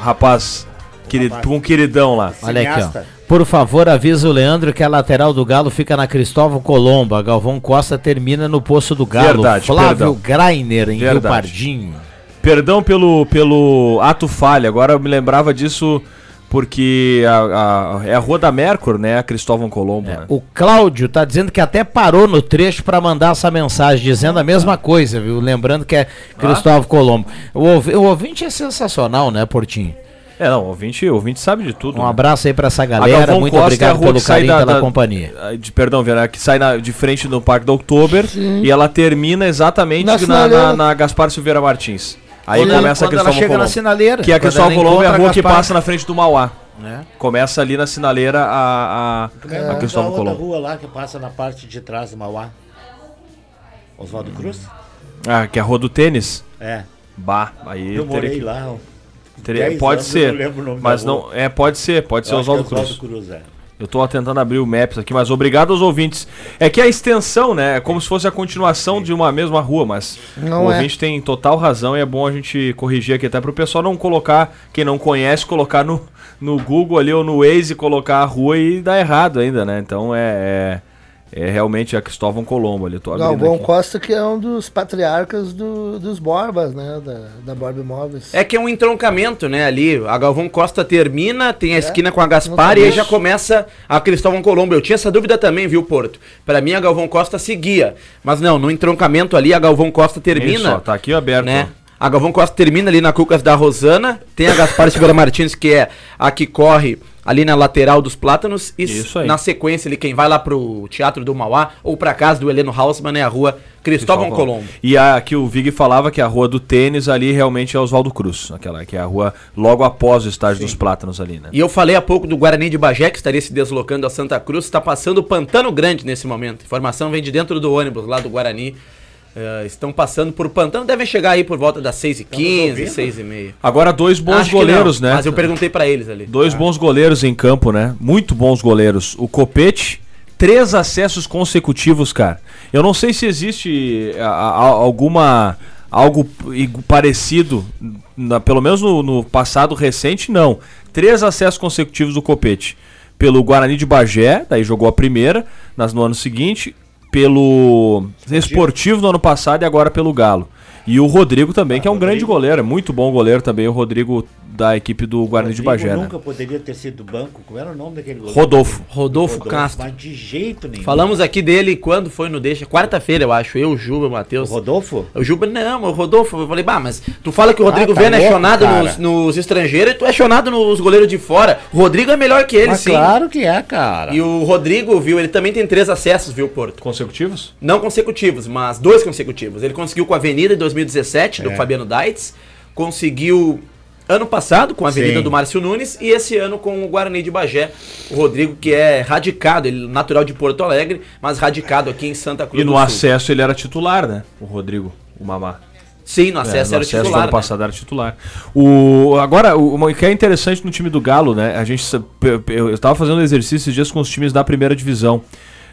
rapaz, querid, com o queridão lá.
Olha aqui, ó. Por favor, avisa o Leandro que a lateral do Galo fica na Cristóvão Colombo. A Galvão Costa termina no Poço do Galo.
Verdade,
Flávio
perdão.
Greiner em Rio
Verdade.
Pardinho.
Perdão pelo, pelo ato falha, agora eu me lembrava disso porque a, a- é a Rua da Mercur, né? A Cristóvão Colombo. né?
O Cláudio tá dizendo que até parou no trecho para mandar essa mensagem, dizendo a mesma coisa, viu? Lembrando que é Cristóvão Colombo. O, o ouvinte é sensacional, né, Portinho?
É, não, o ouvinte, o ouvinte sabe de tudo.
Um
né?
abraço aí pra essa galera.
Galvão
Muito
Costa é
obrigado
rua
pelo
que
carinho
da-
pela
da-
companhia.
De, perdão, Vera, que sai na- de frente do Parque do Oktober e ela termina exatamente
Na
na, na, na Gaspar Silveira Martins. Aí
Quando-
começa a Cristóvão
chega na
Colombo.
sinaleira.
Que a Cristóvão Colombo é a rua que
Gaspar.
passa na frente do Mauá.
É.
Começa ali na sinaleira a, a,
é
a Cristóvão
outra
Colombo.
rua lá que passa na parte de trás do Mauá? Oswaldo Cruz?
Ah, que é a rua do tênis.
É.
Bah, aí
Eu morei
que-
lá. Ó.
teria-
10
pode
anos,
ser.
eu não lembro o nome
Mas não, é, pode ser, pode ser
Eu acho
Oswaldo
que é
Cruz.
Cruz, é.
Eu tô tentando abrir o Maps aqui, mas obrigado aos ouvintes. É que a extensão, né? É como se fosse a continuação de uma mesma rua, mas
Não
o
é.
ouvinte tem total razão e é bom a gente corrigir aqui até pro pessoal não colocar, quem não conhece, colocar no, no Google ali ou no Waze, colocar a rua e dar errado ainda, né? Então é, é, é realmente a Cristóvão Colombo ali. Tô
Galvão
aqui.
Costa, que é um dos patriarcas do- dos Borbas, né? Da, da Borba Imóveis.
É que é um entroncamento, né, ali. A Galvão Costa termina, tem a esquina com a Gaspar e aí já começa a Cristóvão Colombo. Eu tinha essa dúvida também, viu, Porto? Pra mim a Galvão Costa seguia. Mas não, no entroncamento ali a Galvão Costa
Isso,
termina.
ó, tá aqui aberto.
né? A Galvão Costa termina ali na Cucas da Rosana. Tem a Gaspar Silveira Martins, que é a que corre ali na lateral dos Plátanos. E
Isso aí.
na sequência ali, quem vai lá pro Teatro do Mauá ou pra casa do Heleno Hausmann é a rua Cristóvão Colombo.
E a, aqui o Vig falava que a rua do tênis ali realmente é Oswaldo Cruz, aquela que é a rua logo após o estádio dos Plátanos ali, né?
E eu falei há pouco do Guarani de Bagé, que estaria se deslocando a Santa Cruz, está passando o Pantano Grande nesse momento. Informação vem de dentro do ônibus lá do Guarani. Eh, estão passando por Pantano, devem chegar aí por volta das 6h15,
ouvindo?
6h30.
Agora dois bons
Acho
goleiros,
não,
né?
Mas eu perguntei pra eles ali.
Dois bons goleiros em campo, né? Muito bons goleiros. O Copete, três acessos consecutivos, cara. Eu não sei se existe a- a- alguma algo parecido, na- pelo menos no, no passado recente, não. Três acessos consecutivos do Copete. Pelo Guarani de Bagé, daí jogou a primeira, nas, no ano seguinte. Pelo Esportivo no ano passado e agora pelo Galo. E o Rodrigo também, que é um grande goleiro, é muito bom goleiro também, o Rodrigo da equipe do Guarani de
Rodrigo
Bagé, né?
nunca poderia ter sido banco. Como era o nome daquele goleiro?
Rodolfo.
Rodolfo Castro.
Mas de jeito nenhum.
Falamos aqui dele quando foi no Deixa? Quarta-feira, eu acho. Eu, Juba, o
O
Matheus.
Rodolfo?
O Juba, não, o Rodolfo. Eu falei, bah, mas tu fala que o Rodrigo
Ah, tá
Viana é
louco,
chonado
cara.
nos, nos estrangeiros e tu é chonado nos goleiros de fora. O Rodrigo é melhor que ele,
Mas
sim.
claro que é, cara.
E o Rodrigo, viu, ele também tem três acessos, viu, Porto?
Consecutivos?
Não consecutivos, mas dois consecutivos. Ele conseguiu com a Avenida em 2017, do
É.
Fabiano Daitz. Conseguiu ano passado com a Avenida
Sim.
do Márcio Nunes. E esse ano com o Guarani de Bagé. O Rodrigo, que é radicado, ele é natural de Porto Alegre, mas radicado aqui em Santa Cruz
E no acesso ele era titular, né? O Rodrigo, o Mamá.
Sim, no
É,
acesso
no
era
acesso do
titular.
ano
né?
passado era titular. O, agora, o que é interessante no time do Galo, né? A gente, eu estava fazendo exercício esses dias com os times da primeira divisão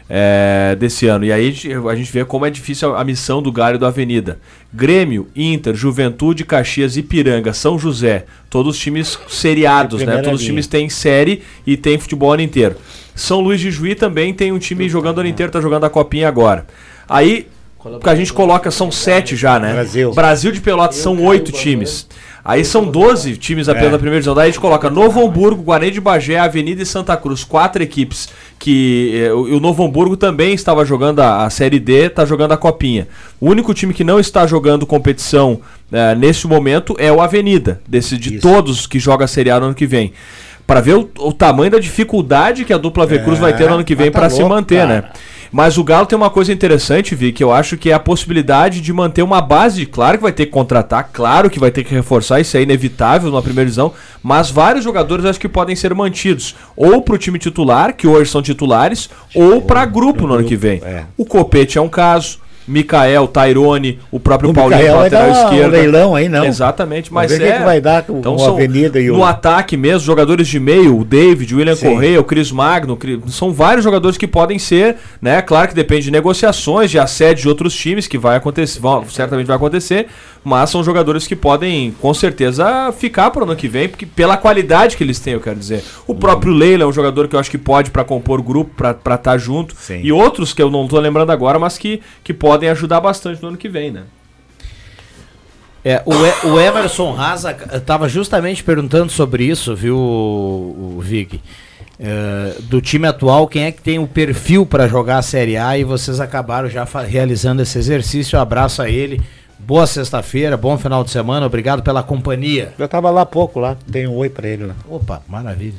é, desse ano. E aí a gente- vê como é difícil a, a missão do Galo e do Avenida. Grêmio, Inter, Juventude, Caxias, Ipiranga, São José. Todos os times seriados, né? Todos os times têm série e tem futebol o ano inteiro. São Luís de Juí também tem um time jogando o ano inteiro, tá jogando a copinha agora. Aí, que a gente coloca, são sete já, né?
Brasil.
Brasil de Pelotas são oito times. Aí são 12 times apenas
É.
da primeira divisão. Daí a gente coloca Novo Hamburgo, Guarani de Bagé, Avenida e Santa Cruz. Quatro equipes que. eh, o, o Novo Hamburgo também estava jogando a, a Série D, está jogando a Copinha. O único time que não está jogando competição eh, nesse momento é o Avenida, desse, de
Isso.
todos que joga a Série A no ano que vem. Para ver o, o tamanho da dificuldade que a dupla V Cruz
É,
vai ter no ano que vem
tá
para se manter,
cara.
né? Mas o Galo tem uma coisa interessante, Vi, que eu acho que é a possibilidade de manter uma base. Claro que vai ter que contratar, claro que vai ter que reforçar, isso é inevitável numa primeira divisão, mas vários jogadores acho que podem ser mantidos. Ou pro time titular, que hoje são titulares, ou para grupo no ano que vem.
é.
O Copete é um caso. Mikael, Tairone, o próprio
O
Paulinho,
vai
lateral
dar um
esquerdo.
leilão aí, não.
Exatamente, mas é.
que vai dar com- a
são-
Avenida e o-
No ataque mesmo, jogadores de meio, o David, o William
Sim.
Correia, o Cris Magno, são vários jogadores que podem ser, né? Claro que depende de negociações, de assédio de outros times, que vai acontecer, vão- certamente vai acontecer, mas são jogadores que podem, com certeza, ficar para o ano que vem, porque pela qualidade que eles têm, eu quero dizer. O próprio Leila é um jogador que eu acho que pode para compor o grupo, para estar junto,
Sim.
e outros que eu não tô lembrando agora, mas que, que podem ajudar bastante no ano que vem, né?
É, o, E- o Emerson Raza estava justamente perguntando sobre isso, viu, o, Vig? É, do time atual, quem é que tem o perfil para jogar a Série A e vocês acabaram já realizando esse exercício. Um abraço a ele. Boa sexta-feira, bom final de semana, obrigado pela companhia.
Eu tava lá há pouco lá, tem um oi pra ele lá.
Opa, maravilha.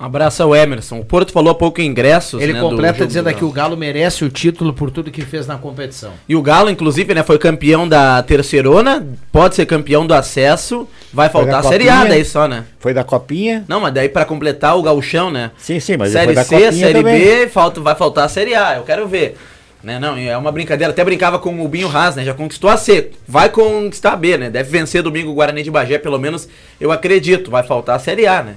Um abraço ao Emerson. O Porto falou há pouco em ingressos.
Ele
né, do
completa dizendo
do
aqui: o
Galo.
Merece o título por tudo que fez na competição.
E o Galo, inclusive, né, foi campeão da terceirona, pode ser campeão do acesso, vai faltar
da
a Série A daí só, né?
Foi da copinha?
Não, mas daí pra completar o gauchão, né?
Sim, sim, mas
série
foi da
C,
copinha
Série
também.
B, falta, vai faltar a Série A, eu quero ver. Né, não, é uma brincadeira, até brincava com o Binho Haas, né? Já conquistou a C, vai conquistar a B, né? Deve vencer domingo o Guarani de Bagé, pelo menos eu acredito, vai faltar a Série A, né?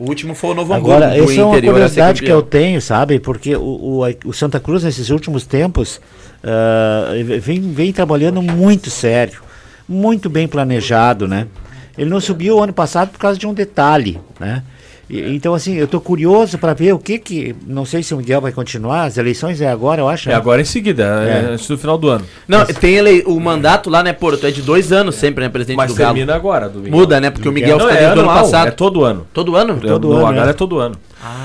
O último foi o Novo
Agora,
Hamburgo, do
essa é uma curiosidade que eu tenho, sabe? Porque o, o, o Santa Cruz, nesses últimos tempos, ah, vem, vem trabalhando muito sério, muito bem planejado, né? Ele não subiu ano passado por causa de um detalhe, né? E- então, assim, eu tô curioso para ver o que que... Não sei se o Miguel vai continuar, as eleições é agora, eu acho.
É
né?
agora em seguida, é.
É.
antes do final do ano.
Não, tem ele, o mandato lá, né, Porto, é de dois anos sempre, né, presidente
Mas
do Galo.
termina agora, do Miguel.
Muda, né, porque o Miguel
Não,
ficou
é
desde o ano passado.
é todo ano.
Todo ano?
Todo
no
ano,
H
é.
é todo ano.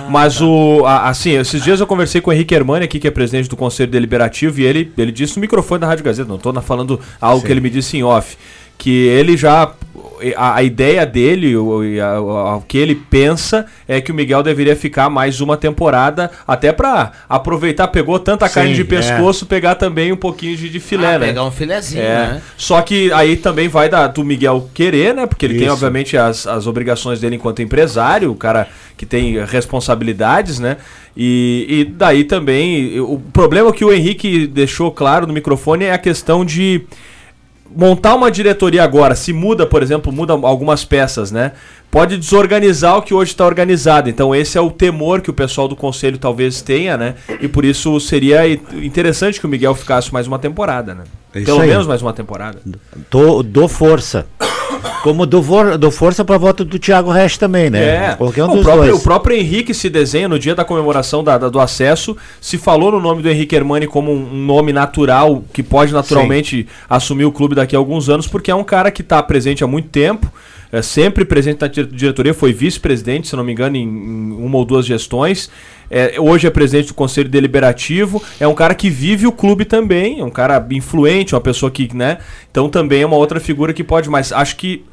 Mas o. a- assim, esses dias eu conversei com o Henrique Hermani aqui, que é presidente do Conselho Deliberativo, e ele, ele disse no microfone da Rádio Gazeta, não estou falando algo que ele me disse em off, que ele já. A, a ideia dele, o, a- o, que ele pensa é que o Miguel deveria ficar mais uma temporada, até para aproveitar, pegou tanta carne
Sim,
de
é.
pescoço, pegar também um pouquinho de, de filé,
Ah,
né?
pegar um filezinho,
É.
né?
Só que aí também vai da, do Miguel querer, né? Porque ele tem,
Isso.
obviamente, as, as obrigações dele enquanto empresário, o cara que tem responsabilidades, né? E, e daí também. O problema que o Henrique deixou claro no microfone é a questão de montar uma diretoria agora, se muda, por exemplo, muda algumas peças, né? Pode desorganizar o que hoje está organizado. Então esse é o temor que o pessoal do conselho talvez tenha, né? E por isso seria interessante que o Miguel ficasse mais uma temporada, né?
É isso
Pelo
aí.
menos mais uma temporada.
Dou força. Como dou força para voto do Thiago Resch também, né?
É,
Qualquer um
o,
dos
próprio,
dois.
o próprio Henrique se desenha no dia da comemoração da- da- do acesso. Se falou no nome do Henrique Hermani como um, um nome natural, que pode naturalmente assumir o clube daqui a alguns anos, porque é um cara que está presente há muito tempo, é sempre presente na dire- diretoria, foi vice-presidente, se não me engano, em, em uma ou duas gestões. É, hoje é presidente do Conselho Deliberativo, é um cara que vive o clube também, é um cara influente, uma pessoa que, né? Então também é uma outra figura que pode, mas acho que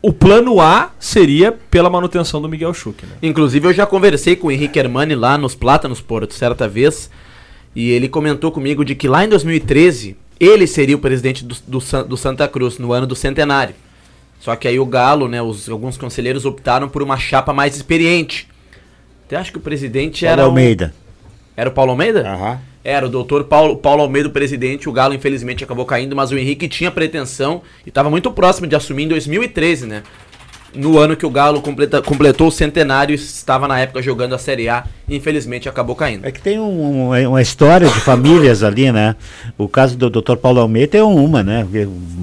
o plano A seria pela manutenção do Miguel Schuch, né?
Inclusive, eu já conversei com o Henrique Hermani lá nos Plátanos Porto, certa vez, e ele comentou comigo de que lá em 2013, ele seria o presidente do, do, do Santa Cruz, no ano do centenário. Só que aí o Galo, né, os, alguns conselheiros optaram por uma chapa mais experiente. Até acho que o presidente
Paulo
era o,
Almeida.
era o Paulo Almeida?
Aham.
Era o doutor Paulo, Paulo Almeida, o presidente. O Galo, infelizmente, acabou caindo, mas o Henrique tinha pretensão e estava muito próximo de assumir em 2013, né? No ano que o Galo completa- completou o centenário, estava na época jogando a Série A. E infelizmente acabou caindo.
É que tem um- um- uma história de famílias ali, né? O caso do Dr. Paulo Almeida é uma, né?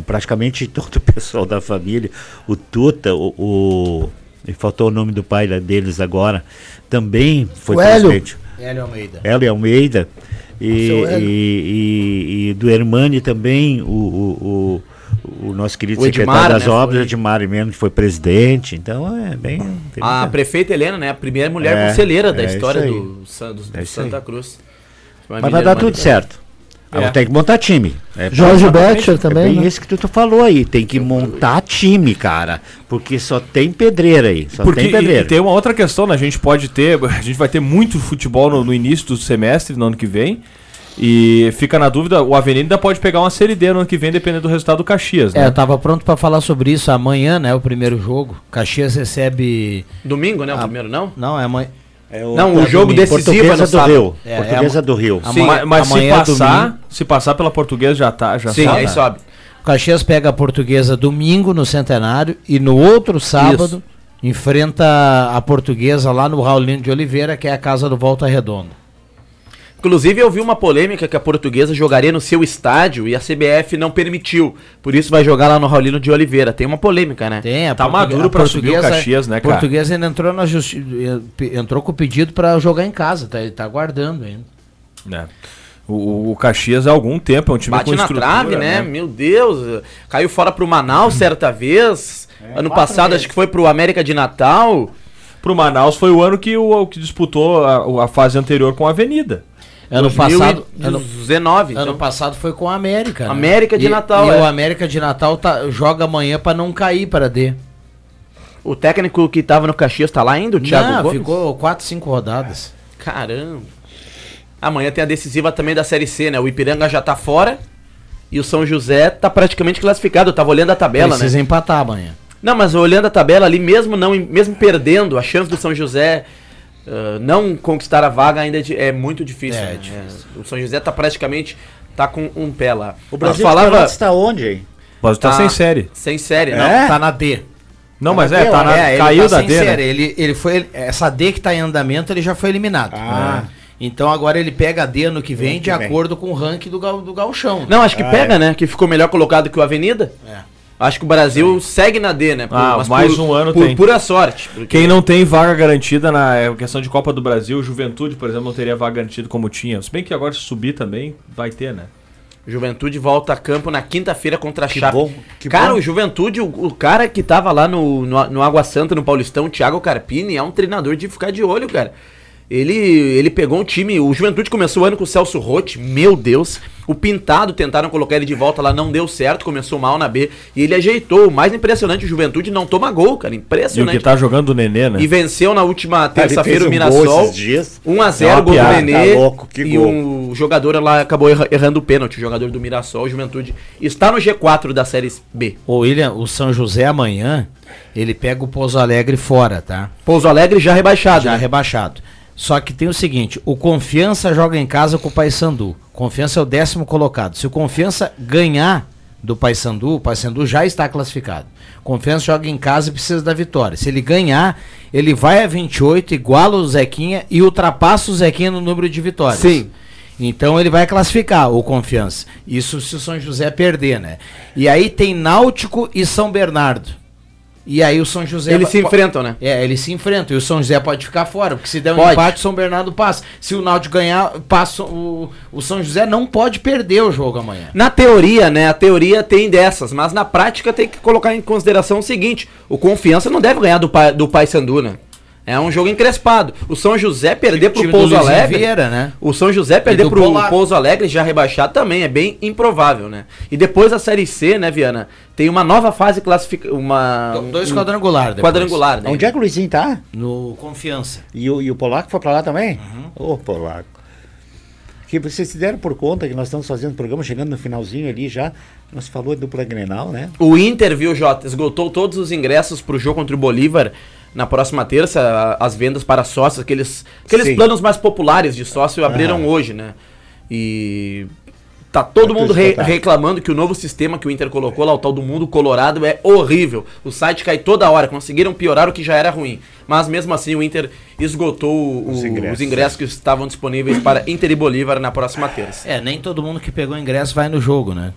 Praticamente todo o pessoal da família, o Tuta, o, o- e faltou o nome do pai deles agora, também foi
O Hélio.
presidente.
Hélio Almeida.
Hélio Almeida. E,
Hélio.
e- e- e do Hermani também, o, o, o, o nosso querido
O Edmar,
secretário das
né,
obras,
foi-
Edmar mesmo, que foi presidente. Então é bem.
A prefeita Helena, né? A primeira mulher
É,
conselheira da
é
história do, do- do
É.
Santa Cruz.
Mas vai dar tudo certo.
É.
tem que montar time. É,
Jorge Betcher também,
É bem
né?
isso que tu, tu falou aí. Tem que montar time, cara. Porque só tem pedreira aí. Só
Porque
tem
e,
pedreira.
e tem uma outra questão, né? A gente pode ter, a gente vai ter muito futebol no, no início do semestre, no ano que vem. E fica na dúvida, o Avenida pode pegar uma Série D no ano que vem, dependendo do resultado do Caxias,
É,
né?
eu tava pronto pra falar sobre isso amanhã, né? O primeiro jogo. Caxias recebe.
Domingo, né? O
Ah,
primeiro, não?
Não, é amanhã.
É o,
Não, o
é
jogo
domingo.
decisivo é
Portuguesa
no
do
sábado.
Rio.
É,
Portuguesa
é
do Rio.
a-
Sim,
mas mas se
é
passar,
domingo.
se passar pela portuguesa já tá, já
Sim,
sabe.
aí sobe.
O Caxias pega a portuguesa domingo no Centenário e no outro sábado enfrenta a portuguesa lá no Raulino de Oliveira, que é a casa do Volta Redonda.
Inclusive, eu vi uma polêmica que a portuguesa jogaria no seu estádio e a CBF não permitiu. Por isso vai jogar lá no Raulino de Oliveira. Tem uma polêmica, né?
Tem, a
Tá maduro
a
pra subir o Caxias, né,
A
cara?
portuguesa ainda entrou na justi entrou com o pedido pra jogar em casa, tá, ele tá aguardando ainda.
né? O, o- Caxias há algum tempo é um time
Bate
com
na
estrutura,
trave, né? Meu Deus. Caiu fora pro Manaus certa vez. ano passado, acho que foi pro América de Natal.
Pro Manaus foi o ano que o, o que disputou a, a fase anterior com a Avenida.
Ano passado, ano,
2019.
ano
então.
passado foi com a América. né?
América de
E-
Natal,
E
é.
o América de Natal tá, joga amanhã pra não cair para D.
O técnico que tava no Caxias tá lá ainda, o Thiago
Não,
Gomes?
ficou 4, 5 rodadas.
Caramba. Amanhã tem a decisiva também da Série C, né? O Ipiranga já tá fora e o São José tá praticamente classificado. Eu tava olhando a tabela,
Precisa
né?
empatar amanhã.
Não, mas olhando a tabela ali, mesmo não, mesmo perdendo, a chance do São José ah, não conquistar a vaga ainda é, é muito difícil.
É,
né?
difícil.
É, o São José tá praticamente tá com um pé lá.
O Brasil
Ah, falava
está onde, hein?
Mas tá
Tá.
sem série.
sem série,
É?
não.
Tá na D.
Não, mas
na
é,
D,
tá na,
É, ele
caiu
tá
da
sem
D, né?
série. Ele, ele foi. Essa D que tá em andamento, ele já foi eliminado.
Ah.
É. Então agora ele pega a D ano que vem de
que vem.
acordo com o ranking do, gal, do Galchão.
Não, acho que
Ah,
pega,
é.
né? Que ficou melhor colocado que o Avenida.
É.
Acho que o Brasil segue na D, né? Por-
Ah,
mas
mais
por-
um ano
por
tem.
pura sorte. porque-
Quem não tem vaga garantida na é, questão de Copa do Brasil, Juventude, por exemplo, não teria vaga garantida como tinha. Se bem que agora se subir também, vai ter, né?
Juventude volta a campo na quinta-feira contra a
Que
Chape.
bom, que
cara,
bom.
o Juventude, o, o cara que tava lá no, no, no Água Santa, no Paulistão, o Thiago Carpini, é um treinador de ficar de olho, cara. Ele, ele pegou um time. O Juventude começou o ano com o Celso Rotti, meu Deus. O Pintado tentaram colocar ele de volta lá, não deu certo, começou mal na B. E ele ajeitou. O mais impressionante, o Juventude não toma gol, cara.
E o
Impressionante.
que tá jogando o Nenê, né?
E venceu na última terça-feira o
um
Mirassol.
esses dias.
1x0
É
gol do Nenê.
tá louco, que
e
gol.
o jogador lá acabou erra- errando o pênalti. O jogador do Mirassol, Juventude, está no G4 da Série B.
Ô, William, o São José amanhã, ele pega o Pouso Alegre fora, tá?
Pouso Alegre já rebaixado.
Já
né?
rebaixado. Só que tem o seguinte, o Confiança joga em casa com o Paysandu. Confiança é o décimo colocado. Se o Confiança ganhar do Paysandu, o Paysandu já está classificado. Confiança joga em casa e precisa da vitória. Se ele ganhar, ele vai a 28, iguala o Zequinha e ultrapassa o Zequinha no número de vitórias.
Sim.
Então ele vai classificar o Confiança. Isso se o São José perder, né? E aí tem Náutico e São Bernardo. E aí o São José
Eles se enfrentam, né?
é, eles se enfrentam e o São José pode ficar fora, porque se der um
Pode.
empate, o São Bernardo passa. Se o Náutico ganhar, passa o, o São José não pode perder o jogo amanhã.
Na teoria, né? A teoria tem dessas, mas na prática tem que colocar em consideração o seguinte: o Confiança não deve ganhar do, Pai- do Paysandu, né? É um jogo encrespado. O São José perder pro
Time do
Pouso Alegre.
Vieira, né?
O São José perder
do
pro
Polaco.
Pouso Alegre já rebaixado também é bem improvável, né? E depois da Série C, né, Viana? Tem uma nova fase classifica uma
Do- dois
um-
quadrangular depois.
quadrangular, né?
Onde é que o Luizinho tá?
No Confiança.
E o, e o Polaco foi pra lá também?
Uhum.
Ô, Polaco. Que vocês se deram por conta que nós estamos fazendo o programa, chegando no finalzinho ali já. Nós falou de dupla Grenal, né?
O Inter, viu, Jota, esgotou todos os ingressos pro jogo contra o Bolívar na próxima terça. As vendas para sócios, aqueles, aqueles
Sim.
planos mais populares de sócio abriram
Aham.
hoje, né? E tá todo
Tá
mundo re- reclamando que o novo sistema que o Inter colocou lá, o tal do Mundo Colorado, é horrível. O site cai toda hora, conseguiram piorar o que já era ruim. Mas mesmo assim o Inter esgotou o-
Os
os,
ingressos.
ingressos. que estavam disponíveis para Inter e Bolívar na próxima terça.
É, nem todo mundo que pegou ingresso vai no jogo, né?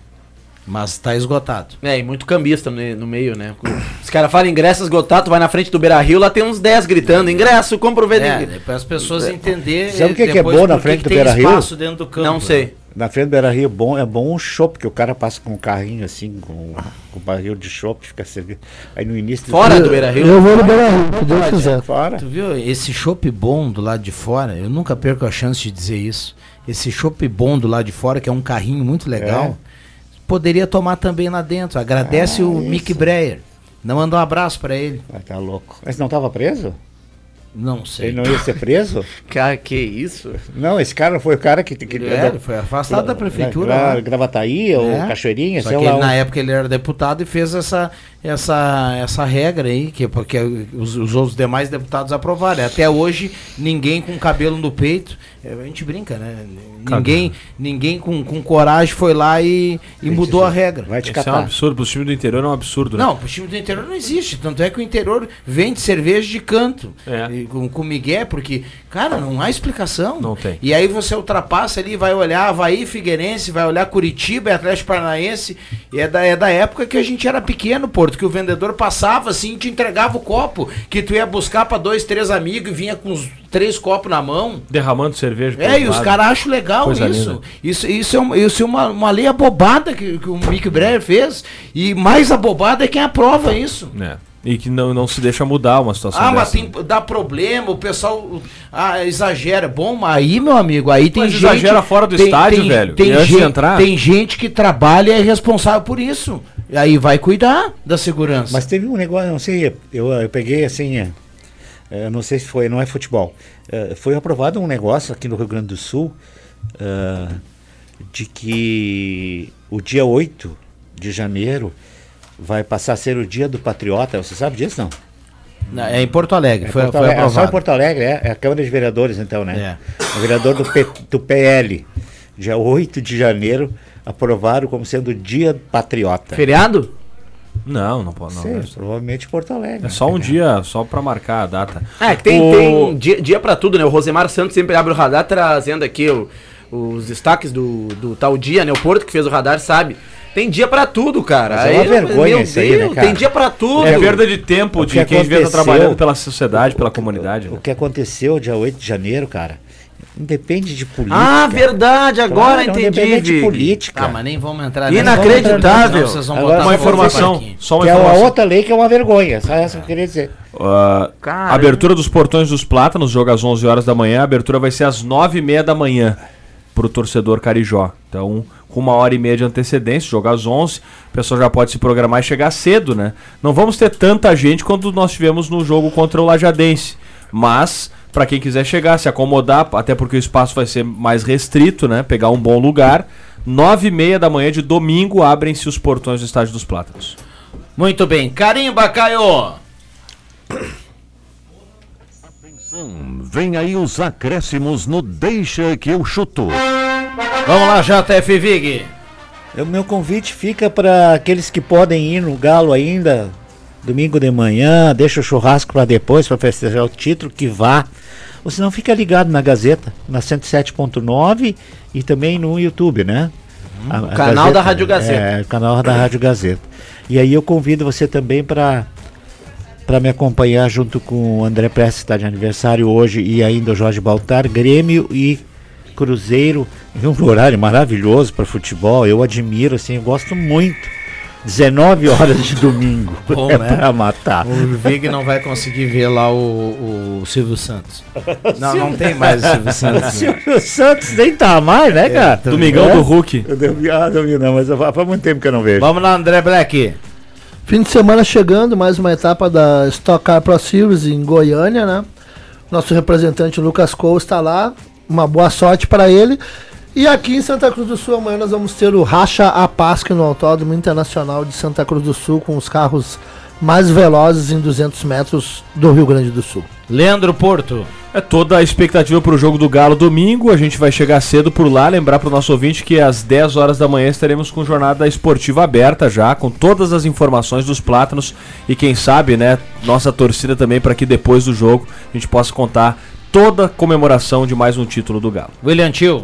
Mas tá esgotado.
É, e muito cambista no, no meio, né? Os caras falam ingresso esgotado, tu vai na frente do Beira Rio, lá tem uns 10 gritando, ingresso, compra o
É,
VD.
depois as pessoas entenderem.
Sabe o que que é bom na frente
que
do
tem
Beira-Rio?
espaço dentro do campo.
Não sei.
Na frente do Beira Rio bom, é bom um chopp, que o cara passa com um carrinho assim, com, com um barril de chopp, fica servindo. Aí no início.
Fora do Beira Rio.
Eu vou no Beira Rio, se Deus quiser.
Fora.
Tu viu esse chopp bom do lado de fora? Eu nunca perco a chance de dizer isso. Esse chopp bom do lado de fora, que é um carrinho muito legal, poderia tomar também lá dentro. Agradece
Ah,
o
isso.
Mick Breyer. Não manda um abraço pra ele.
Vai tá louco. Mas não tava preso?
Não sei.
Ele não ia ser preso?
Cara, que isso?
Não, esse cara foi o cara que. que
É, ele foi afastado da prefeitura.
Gra,
lá.
Gravataí ou
É.
Cachoeirinha,
Só
sei
que
lá.
ele, na época ele era deputado e fez essa, essa, essa regra aí, que porque os, os outros demais deputados aprovaram. Até hoje, ninguém com cabelo no peito. é, A gente brinca, né? Ninguém, ninguém com, com coragem foi lá e, e mudou a regra.
Vai te
Isso é um absurdo. Pro time do interior é um absurdo, né?
Não, o time do interior não existe. Tanto é que o interior vende cerveja de canto.
É.
E com, com Miguel, porque, cara, não há explicação.
Não tem.
E aí você ultrapassa ali, vai olhar Havaí, Figueirense, vai olhar Curitiba, é Atlético Paranaense. E é da, é da época que a gente era pequeno, Porto, que o vendedor passava assim e te entregava o copo. Que tu ia buscar pra dois, três amigos e vinha com os três copos na mão.
Derramando cerveja.
É, e os caras acham legal
Coisa
isso.
linda.
Isso, isso é, um- isso é uma, uma lei abobada que, que o Mick Breyer fez. E mais abobada é quem aprova isso.
É. E que não, não se deixa mudar uma situação
Ah, mas tem, dá problema, o pessoal ah, exagera. Bom, mas aí, meu amigo, aí tem
Mas
gente...
exagera fora do
tem-
estádio,
tem-
velho.
Tem gente,
entrar?
tem gente que trabalha e é responsável por isso. E aí vai cuidar da segurança.
Mas teve um negócio, não sei, eu, eu peguei assim, é, é, não sei se foi, não é futebol. É, foi aprovado um negócio aqui no Rio Grande do Sul de que o dia 8 de janeiro vai passar a ser o dia do patriota. Você sabe disso, não?
É em Porto Alegre,
É,
foi,
Porto
foi
Alegre, é só em
aprovado.
Porto Alegre, é, é a Câmara de Vereadores, então, né?
É.
O vereador do, P- do PL, dia 8 de janeiro, aprovaram como sendo o dia patriota.
Feriado?
Não, não pode. Não,
Sim,
é-
provavelmente Porto Alegre.
É só um dia, só pra marcar a data.
É, que tem,
O-
tem dia, dia pra tudo, né? O Rosemar Santos sempre abre o radar trazendo aqui o- os destaques do, do tal dia, né? O Porto que fez o radar sabe. Tem dia pra tudo, cara.
Mas é uma vergonha isso aí, né, cara?
Tem dia pra tudo.
É perda de tempo
O
de
que
quem devia estar
aconteceu-
trabalhando pela sociedade, pela comunidade.
O
né?
que aconteceu dia 8 de janeiro, cara, independe de política.
Ah, verdade, agora
Claro, não
entendi.
depende de política.
Ah, mas nem vamos entrar
Inacreditável.
senão vocês vão
Agora,
botar
Uma informação, só uma
que é uma
informação.
outra lei que é uma vergonha. Só essa que eu queria dizer.
Cara.
abertura dos portões dos Plátanos, jogo às 11 horas da manhã. A abertura vai ser às 9 e meia da manhã pro torcedor Carijó. Então, com uma hora e meia de antecedência, jogo às 11. O pessoal já pode se programar e chegar cedo, né? Não vamos ter tanta gente quanto nós tivemos no jogo contra o Lajadense. Mas, para quem quiser chegar, se acomodar, até porque o espaço vai ser mais restrito, né? Pegar um bom lugar. 9 e meia da manhã de domingo abrem-se os portões do Estádio dos Plátanos.
Muito bem. Carimba, Caio.
Vem aí os acréscimos no Deixa que eu chuto.
Vamos lá, JF Vig.
O meu convite fica para aqueles que podem ir no Galo ainda, domingo de manhã, deixa o churrasco para depois, para festejar o título, que vá. Ou senão fica ligado na Gazeta, na 107.9 e também no YouTube, né? A- a
Uhum. canal da Rádio Gazeta.
É, o canal da Rádio Gazeta. E aí eu convido você também para para me acompanhar junto com o André Prestes, que está de aniversário hoje, e ainda o Jorge Baltar, Grêmio e Cruzeiro, um horário maravilhoso para futebol, eu admiro, assim, eu gosto muito. 19 horas de domingo.
Bom,
é
né?
pra matar.
O Vig não vai conseguir ver lá o, o Silvio Santos. Não, não tem mais o Silvio Santos. né?
Silvio Santos nem tá mais, né, cara?
Domingão
É?
do Hulk.
Eu devo, ah, não vi não, mas faz muito tempo que eu não vejo.
Vamos lá, André Black.
Fim de semana chegando, mais uma etapa da Stock Car Pro Series em Goiânia, né? Nosso representante Lucas Cole está lá. Uma boa sorte para ele. E aqui em Santa Cruz do Sul, amanhã nós vamos ter o Racha Apasque no Autódromo Internacional de Santa Cruz do Sul, com os carros mais velozes em 200 metros do Rio Grande do Sul.
Leandro Porto.
É toda a expectativa para o jogo do Galo domingo. A gente vai chegar cedo por lá. Lembrar para o nosso ouvinte que às 10 horas da manhã estaremos com jornada esportiva aberta já, com todas as informações dos Plátanos. E quem sabe, né, nossa torcida também para que depois do jogo a gente possa contar toda a comemoração de mais um título do Galo.
William Tio.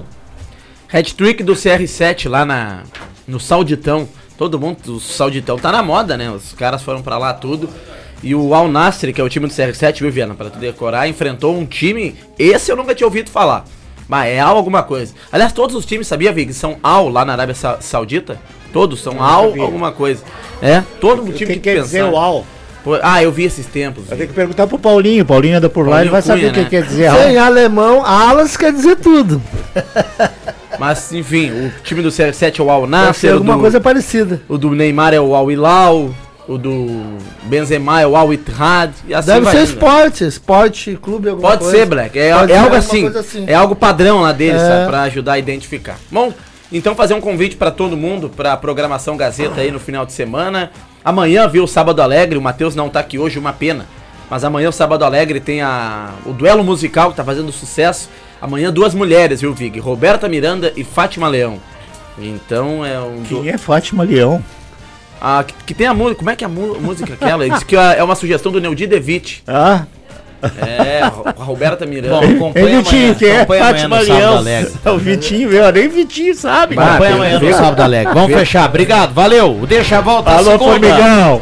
Hat-trick do CR7 lá na, no Sauditão. Todo mundo, o Sauditão tá na moda, né? Os caras foram pra lá tudo. E o Al Nassr, que é o time do CR7, viu, Viana? Pra tu decorar, enfrentou um time. Esse eu nunca tinha ouvido falar. Mas é Al alguma coisa. Aliás, todos os times, sabia, Vig? São Al lá na Arábia Sa- Saudita? Todos são Al
sabia.
alguma coisa. É, todo o time
que quer dizer o AL?
Ah, eu vi esses tempos.
Eu tenho que perguntar pro Paulinho. Paulinho anda por lá,
Paulinho
ele vai saber
Cunha,
o que
né?
quer dizer
Em
AL.
alemão, alas quer dizer tudo.
Mas, enfim, o time do CR7 é o Al
Deve ser
Nassr, o
alguma
do,
coisa parecida.
o do Neymar é o Al Hilal. o do Benzema é o Al Ittihad e assim
Deve ser
indo.
esporte, esporte, clube, alguma
Pode
coisa.
ser, Black. É,
Pode
é
ser
algo assim,
assim.
É algo padrão lá deles,
É.
sabe? Pra ajudar a identificar. Bom, então fazer um convite pra todo mundo pra programação Gazeta aí no final de semana. Amanhã, viu, o Sábado Alegre. O Matheus não tá aqui hoje, uma pena. Mas amanhã o Sábado Alegre tem a, o duelo musical que tá fazendo sucesso. Amanhã duas mulheres, viu, Vig? Roberta Miranda e Fátima Leão. Então é um. du-
Quem é Fátima Leão?
Ah, que, que tem a música. Como é que é a música aquela? Ele disse que é uma sugestão do Neudi Devitt.
Ah,
É, a Roberta Miranda.
Bom, acompanha
ele tinha
amanhã,
que é
acompanha amanhã
Fátima
no Sábado
Leão. O Vitinho, meu, nem Vitinho sabe.
Vai,
Acompanha amanhã no? Sábado Alegre. Vamos fechar. Obrigado, valeu. O Deixa a volta
Alô,
segunda.
Formigão.